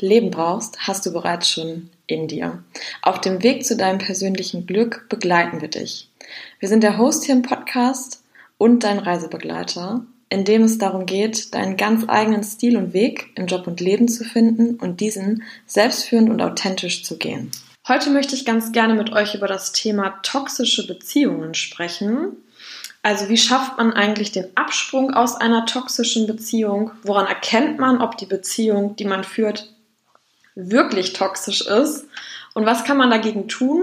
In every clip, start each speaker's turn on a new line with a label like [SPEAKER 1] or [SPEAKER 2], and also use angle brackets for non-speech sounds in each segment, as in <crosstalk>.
[SPEAKER 1] Leben brauchst, hast du bereits schon in dir. Auf dem Weg zu deinem persönlichen Glück begleiten wir dich. Wir sind der Host hier im Podcast und dein Reisebegleiter, in dem es darum geht, deinen ganz eigenen Stil und Weg im Job und Leben zu finden und diesen selbstführend und authentisch zu gehen. Heute möchte ich ganz gerne mit euch über das Thema toxische Beziehungen sprechen. Also wie schafft man eigentlich den Absprung aus einer toxischen Beziehung? Woran erkennt man, ob die Beziehung, die man führt, wirklich toxisch ist und was kann man dagegen tun?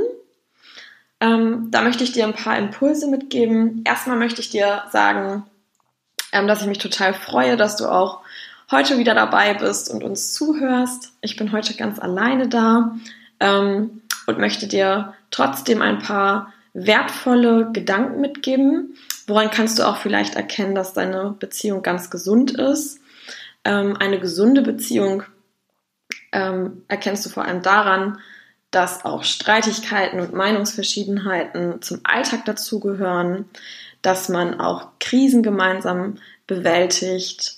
[SPEAKER 1] Ähm, da möchte ich dir ein paar Impulse mitgeben. Erstmal möchte ich dir sagen, ähm, dass ich mich total freue, dass du auch heute wieder dabei bist und uns zuhörst. Ich bin heute ganz alleine da ähm, und möchte dir trotzdem ein paar wertvolle Gedanken mitgeben. Woran kannst du auch vielleicht erkennen, dass deine Beziehung ganz gesund ist? Ähm, eine gesunde Beziehung ähm, erkennst du vor allem daran, dass auch Streitigkeiten und Meinungsverschiedenheiten zum Alltag dazugehören, dass man auch Krisen gemeinsam bewältigt,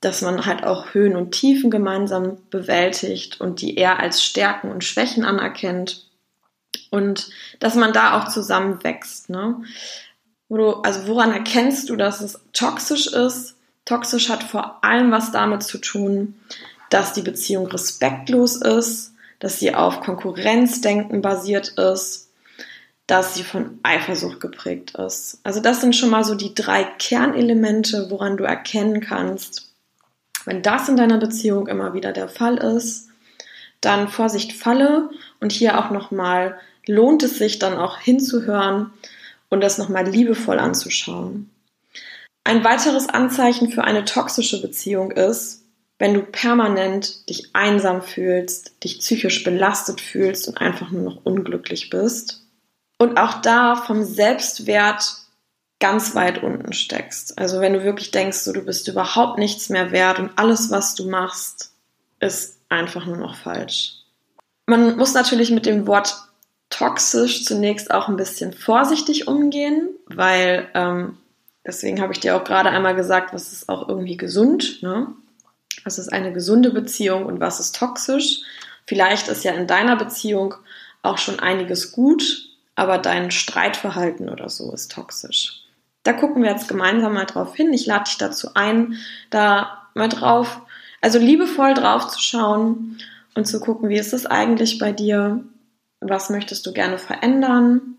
[SPEAKER 1] dass man halt auch Höhen und Tiefen gemeinsam bewältigt und die eher als Stärken und Schwächen anerkennt und dass man da auch zusammenwächst. Ne? Wo du, also woran erkennst du, dass es toxisch ist? Toxisch hat vor allem was damit zu tun, dass die Beziehung respektlos ist, dass sie auf Konkurrenzdenken basiert ist, dass sie von Eifersucht geprägt ist. Also das sind schon mal so die drei Kernelemente, woran du erkennen kannst, wenn das in deiner Beziehung immer wieder der Fall ist, dann Vorsicht Falle und hier auch nochmal lohnt es sich dann auch hinzuhören und das nochmal liebevoll anzuschauen. Ein weiteres Anzeichen für eine toxische Beziehung ist, wenn du permanent dich einsam fühlst, dich psychisch belastet fühlst und einfach nur noch unglücklich bist. Und auch da vom Selbstwert ganz weit unten steckst. Also wenn du wirklich denkst, so, du bist überhaupt nichts mehr wert und alles, was du machst, ist einfach nur noch falsch. Man muss natürlich mit dem Wort toxisch zunächst auch ein bisschen vorsichtig umgehen, weil ähm, deswegen habe ich dir auch gerade einmal gesagt, was ist auch irgendwie gesund. Ne? Was ist eine gesunde Beziehung und was ist toxisch? Vielleicht ist ja in deiner Beziehung auch schon einiges gut, aber dein Streitverhalten oder so ist toxisch. Da gucken wir jetzt gemeinsam mal drauf hin. Ich lade dich dazu ein, da mal drauf, also liebevoll drauf zu schauen und zu gucken, wie ist es eigentlich bei dir? Was möchtest du gerne verändern?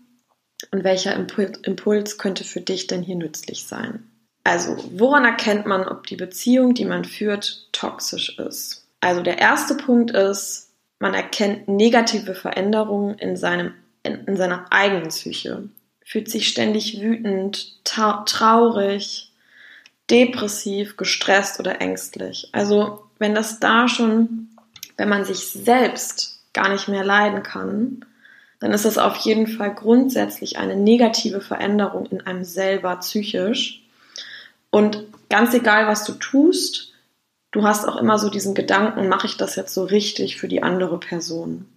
[SPEAKER 1] Und welcher Impuls könnte für dich denn hier nützlich sein? Also, woran erkennt man, ob die Beziehung, die man führt, toxisch ist? Also, der erste Punkt ist, man erkennt negative Veränderungen in, seinem, in, in seiner eigenen Psyche. Fühlt sich ständig wütend, traurig, depressiv, gestresst oder ängstlich. Also, wenn das da schon, wenn man sich selbst gar nicht mehr leiden kann, dann ist das auf jeden Fall grundsätzlich eine negative Veränderung in einem selber psychisch. Und ganz egal, was du tust, du hast auch immer so diesen Gedanken, mache ich das jetzt so richtig für die andere Person?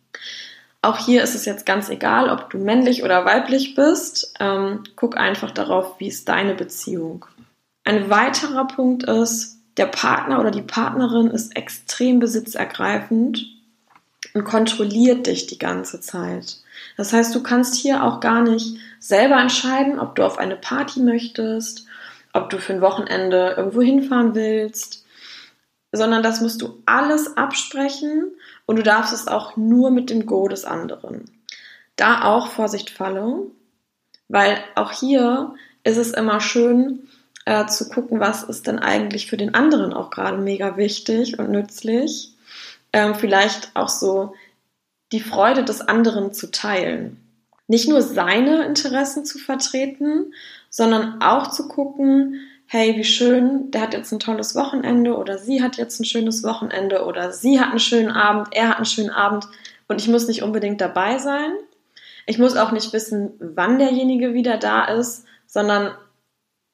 [SPEAKER 1] Auch hier ist es jetzt ganz egal, ob du männlich oder weiblich bist. Ähm, guck einfach darauf, wie ist deine Beziehung. Ein weiterer Punkt ist, der Partner oder die Partnerin ist extrem besitzergreifend und kontrolliert dich die ganze Zeit. Das heißt, du kannst hier auch gar nicht selber entscheiden, ob du auf eine Party möchtest, ob du für ein Wochenende irgendwo hinfahren willst, sondern das musst du alles absprechen und du darfst es auch nur mit dem Go des anderen. Da auch Vorsicht falle, weil auch hier ist es immer schön äh, zu gucken, was ist denn eigentlich für den anderen auch gerade mega wichtig und nützlich. Ähm, vielleicht auch so die Freude des anderen zu teilen. Nicht nur seine Interessen zu vertreten, sondern auch zu gucken, hey, wie schön, der hat jetzt ein tolles Wochenende oder sie hat jetzt ein schönes Wochenende oder sie hat einen schönen Abend, er hat einen schönen Abend und ich muss nicht unbedingt dabei sein. Ich muss auch nicht wissen, wann derjenige wieder da ist, sondern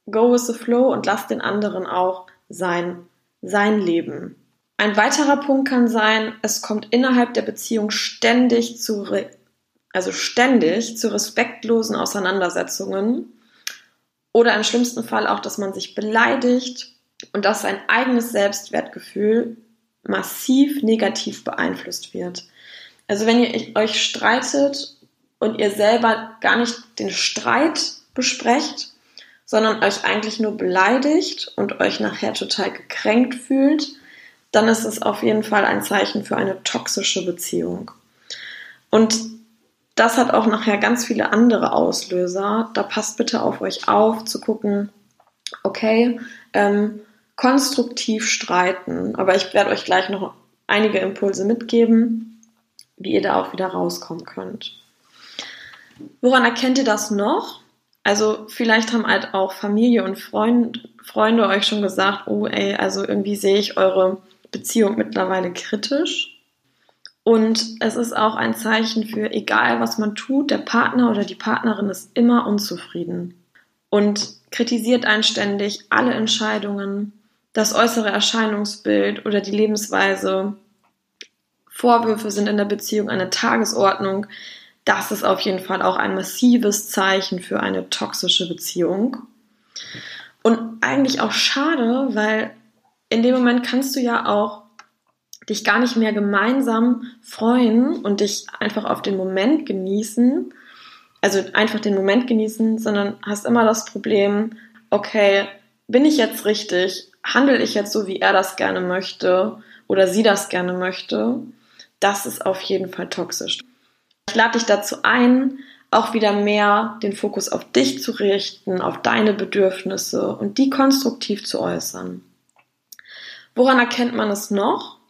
[SPEAKER 1] go with the flow und lass den anderen auch sein, sein Leben. Ein weiterer Punkt kann sein, es kommt innerhalb der Beziehung ständig zu, also ständig zu respektlosen Auseinandersetzungen oder im schlimmsten Fall auch, dass man sich beleidigt und dass sein eigenes Selbstwertgefühl massiv negativ beeinflusst wird. Also wenn ihr euch streitet und ihr selber gar nicht den Streit besprecht, sondern euch eigentlich nur beleidigt und euch nachher total gekränkt fühlt, dann ist es auf jeden Fall ein Zeichen für eine toxische Beziehung. Und das hat auch nachher ganz viele andere Auslöser. Da passt bitte auf euch auf, zu gucken, okay, ähm, konstruktiv streiten. Aber ich werde euch gleich noch einige Impulse mitgeben, wie ihr da auch wieder rauskommen könnt. Woran erkennt ihr das noch? Also vielleicht haben halt auch Familie und Freund, Freunde euch schon gesagt, oh ey, also irgendwie sehe ich eure Beziehung mittlerweile kritisch. Und es ist auch ein Zeichen für, egal was man tut, der Partner oder die Partnerin ist immer unzufrieden und kritisiert einständig alle Entscheidungen, das äußere Erscheinungsbild oder die Lebensweise. Vorwürfe sind in der Beziehung eine Tagesordnung. Das ist auf jeden Fall auch ein massives Zeichen für eine toxische Beziehung. Und eigentlich auch schade, weil in dem Moment kannst du ja auch dich gar nicht mehr gemeinsam freuen und dich einfach auf den Moment genießen, also einfach den Moment genießen, sondern hast immer das Problem, okay, bin ich jetzt richtig? Handle ich jetzt so, wie er das gerne möchte oder sie das gerne möchte? Das ist auf jeden Fall toxisch. Ich lade dich dazu ein, auch wieder mehr den Fokus auf dich zu richten, auf deine Bedürfnisse und die konstruktiv zu äußern. Woran erkennt man es noch?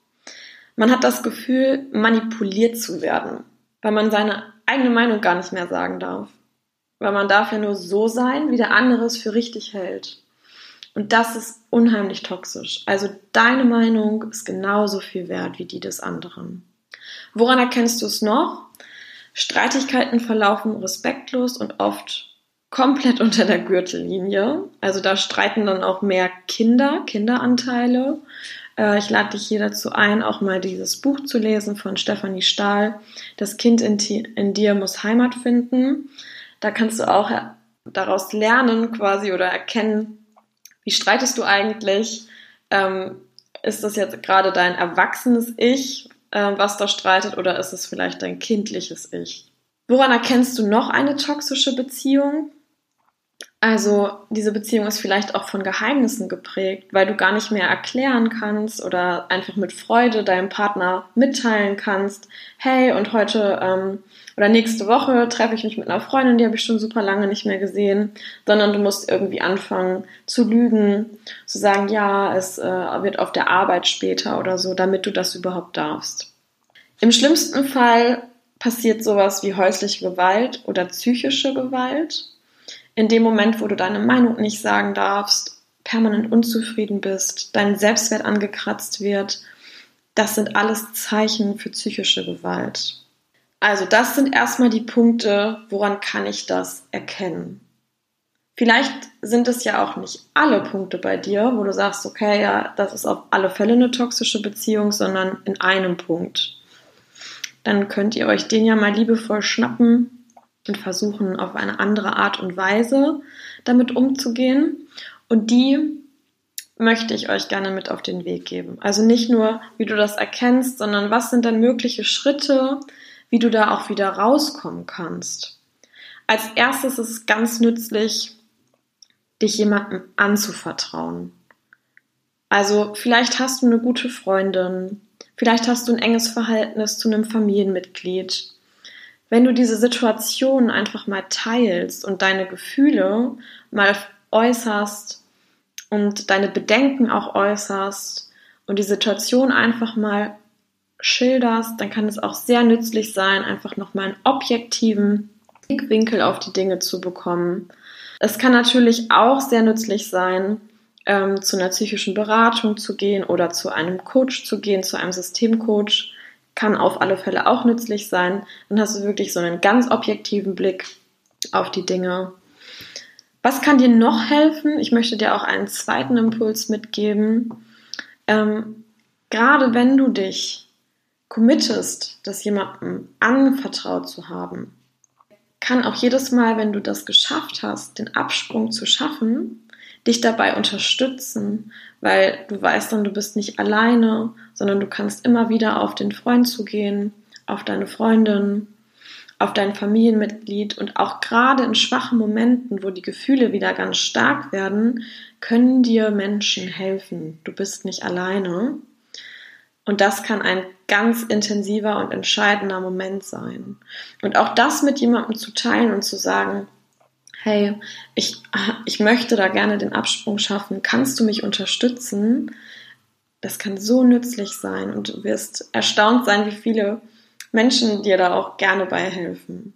[SPEAKER 1] Man hat das Gefühl, manipuliert zu werden, weil man seine eigene Meinung gar nicht mehr sagen darf. Weil man darf ja nur so sein, wie der andere es für richtig hält. Und das ist unheimlich toxisch. Also deine Meinung ist genauso viel wert wie die des anderen. Woran erkennst du es noch? Streitigkeiten verlaufen respektlos und oft komplett <laughs> unter der Gürtellinie. Also da streiten dann auch mehr Kinder, Kinderanteile. Äh, ich lade dich hier dazu ein, auch mal dieses Buch zu lesen von Stefanie Stahl. Das Kind in, in dir muss Heimat finden. Da kannst du auch daraus lernen quasi oder erkennen, wie streitest du eigentlich? Ähm, ist das jetzt gerade dein erwachsenes Ich, äh, was da streitet, oder ist es vielleicht dein kindliches Ich? Woran erkennst du noch eine toxische Beziehung? Also diese Beziehung ist vielleicht auch von Geheimnissen geprägt, weil du gar nicht mehr erklären kannst oder einfach mit Freude deinem Partner mitteilen kannst, hey, und heute ähm, oder nächste Woche treffe ich mich mit einer Freundin, die habe ich schon super lange nicht mehr gesehen, sondern du musst irgendwie anfangen zu lügen, zu sagen, ja, es äh, wird auf der Arbeit später oder so, damit du das überhaupt darfst. Im schlimmsten Fall passiert sowas wie häusliche Gewalt oder psychische Gewalt in dem Moment, wo du deine Meinung nicht sagen darfst, permanent unzufrieden bist, dein Selbstwert angekratzt wird, das sind alles Zeichen für psychische Gewalt. Also das sind erstmal die Punkte, woran kann ich das erkennen. Vielleicht sind es ja auch nicht alle Punkte bei dir, wo du sagst, okay, ja, das ist auf alle Fälle eine toxische Beziehung, sondern in einem Punkt. Dann könnt ihr euch den ja mal liebevoll schnappen und versuchen auf eine andere Art und Weise damit umzugehen. Und die möchte ich euch gerne mit auf den Weg geben. Also nicht nur, wie du das erkennst, sondern was sind dann mögliche Schritte, wie du da auch wieder rauskommen kannst. Als erstes ist es ganz nützlich, dich jemandem anzuvertrauen. Also vielleicht hast du eine gute Freundin, vielleicht hast du ein enges Verhältnis zu einem Familienmitglied, wenn du diese Situation einfach mal teilst und deine Gefühle mal äußerst und deine Bedenken auch äußerst und die Situation einfach mal schilderst, dann kann es auch sehr nützlich sein, einfach nochmal einen objektiven Blickwinkel auf die Dinge zu bekommen. Es kann natürlich auch sehr nützlich sein, ähm, zu einer psychischen Beratung zu gehen oder zu einem Coach zu gehen, zu einem Systemcoach, kann auf alle Fälle auch nützlich sein. Dann hast du wirklich so einen ganz objektiven Blick auf die Dinge. Was kann dir noch helfen? Ich möchte dir auch einen zweiten Impuls mitgeben. Ähm, gerade wenn du dich committest, das jemandem anvertraut zu haben, kann auch jedes Mal, wenn du das geschafft hast, den Absprung zu schaffen, dich dabei unterstützen, weil du weißt dann, du bist nicht alleine, sondern du kannst immer wieder auf den Freund zugehen, auf deine Freundin, auf dein Familienmitglied und auch gerade in schwachen Momenten, wo die Gefühle wieder ganz stark werden, können dir Menschen helfen. Du bist nicht alleine. Und das kann ein ganz intensiver und entscheidender Moment sein. Und auch das mit jemandem zu teilen und zu sagen, hey, ich, ich möchte da gerne den Absprung schaffen, kannst du mich unterstützen? Das kann so nützlich sein und du wirst erstaunt sein, wie viele Menschen dir da auch gerne bei helfen.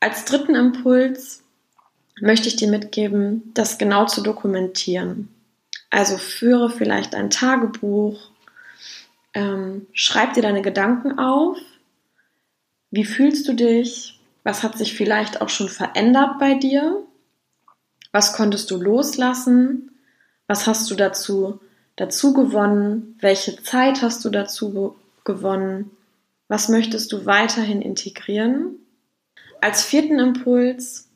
[SPEAKER 1] Als dritten Impuls möchte ich dir mitgeben, das genau zu dokumentieren. Also führe vielleicht ein Tagebuch, ähm, schreib dir deine Gedanken auf. Wie fühlst du dich? Was hat sich vielleicht auch schon verändert bei dir? Was konntest du loslassen? Was hast du dazu, dazu gewonnen? Welche Zeit hast du dazu gewonnen? Was möchtest du weiterhin integrieren? Als vierten Impuls,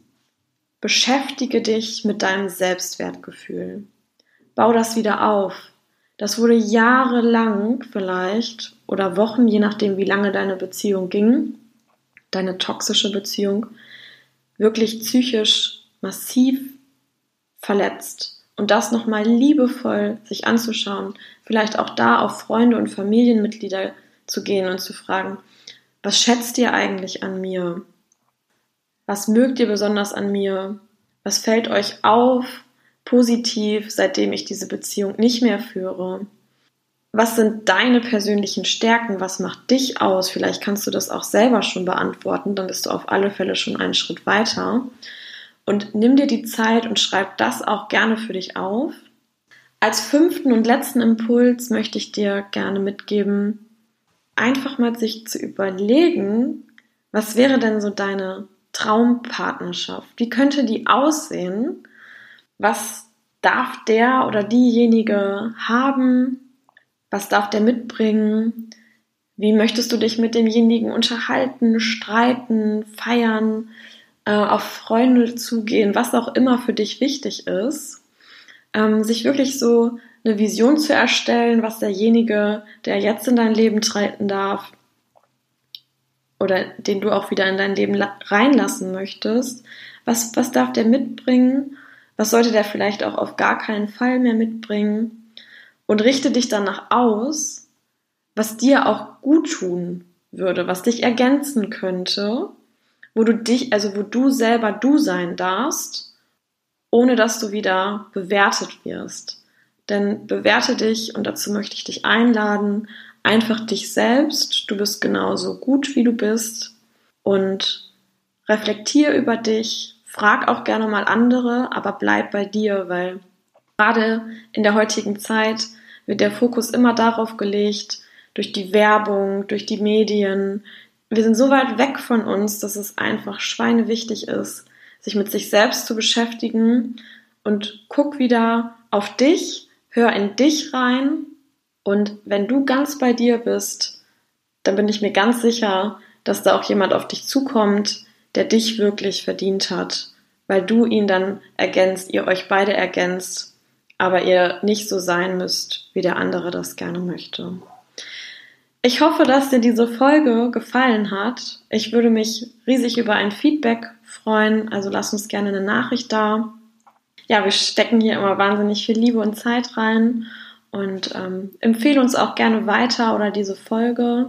[SPEAKER 1] beschäftige dich mit deinem Selbstwertgefühl. Bau das wieder auf. Das wurde jahrelang vielleicht oder Wochen, je nachdem, wie lange deine Beziehung ging, deine toxische Beziehung, wirklich psychisch massiv verletzt. Und das nochmal liebevoll sich anzuschauen, vielleicht auch da auf Freunde und Familienmitglieder zu gehen und zu fragen, was schätzt ihr eigentlich an mir? Was mögt ihr besonders an mir? Was fällt euch auf? positiv, seitdem ich diese Beziehung nicht mehr führe? Was sind deine persönlichen Stärken? Was macht dich aus? Vielleicht kannst du das auch selber schon beantworten, dann bist du auf alle Fälle schon einen Schritt weiter. Und nimm dir die Zeit und schreib das auch gerne für dich auf. Als fünften und letzten Impuls möchte ich dir gerne mitgeben, einfach mal sich zu überlegen, was wäre denn so deine Traumpartnerschaft? Wie könnte die aussehen? was darf der oder diejenige haben, was darf der mitbringen, wie möchtest du dich mit demjenigen unterhalten, streiten, feiern, äh, auf Freunde zugehen, was auch immer für dich wichtig ist, ähm, sich wirklich so eine Vision zu erstellen, was derjenige, der jetzt in dein Leben treten darf, oder den du auch wieder in dein Leben reinlassen möchtest, was, was darf der mitbringen? Was sollte der vielleicht auch auf gar keinen Fall mehr mitbringen? Und richte dich danach aus, was dir auch gut tun würde, was dich ergänzen könnte, wo du dich, also wo du selber du sein darfst, ohne dass du wieder bewertet wirst. Denn bewerte dich, und dazu möchte ich dich einladen, einfach dich selbst. Du bist genauso gut, wie du bist. Und reflektier über dich, frag auch gerne mal andere, aber bleib bei dir, weil gerade in der heutigen Zeit wird der Fokus immer darauf gelegt, durch die Werbung, durch die Medien. Wir sind so weit weg von uns, dass es einfach schweinewichtig ist, sich mit sich selbst zu beschäftigen und guck wieder auf dich, hör in dich rein und wenn du ganz bei dir bist, dann bin ich mir ganz sicher, dass da auch jemand auf dich zukommt, der dich wirklich verdient hat, weil du ihn dann ergänzt, ihr euch beide ergänzt, aber ihr nicht so sein müsst, wie der andere das gerne möchte. Ich hoffe, dass dir diese Folge gefallen hat. Ich würde mich riesig über ein Feedback freuen, also lass uns gerne eine Nachricht da. Ja, wir stecken hier immer wahnsinnig viel Liebe und Zeit rein und ähm, empfehle uns auch gerne weiter oder diese Folge.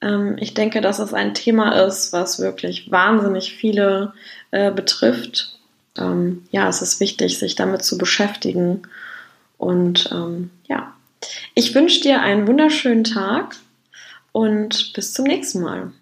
[SPEAKER 1] Ähm, ich denke, dass es ein Thema ist, was wirklich wahnsinnig viele äh, betrifft. Ähm, ja, es ist wichtig, sich damit zu beschäftigen. Und ähm, ja, ich wünsche dir einen wunderschönen Tag und bis zum nächsten Mal.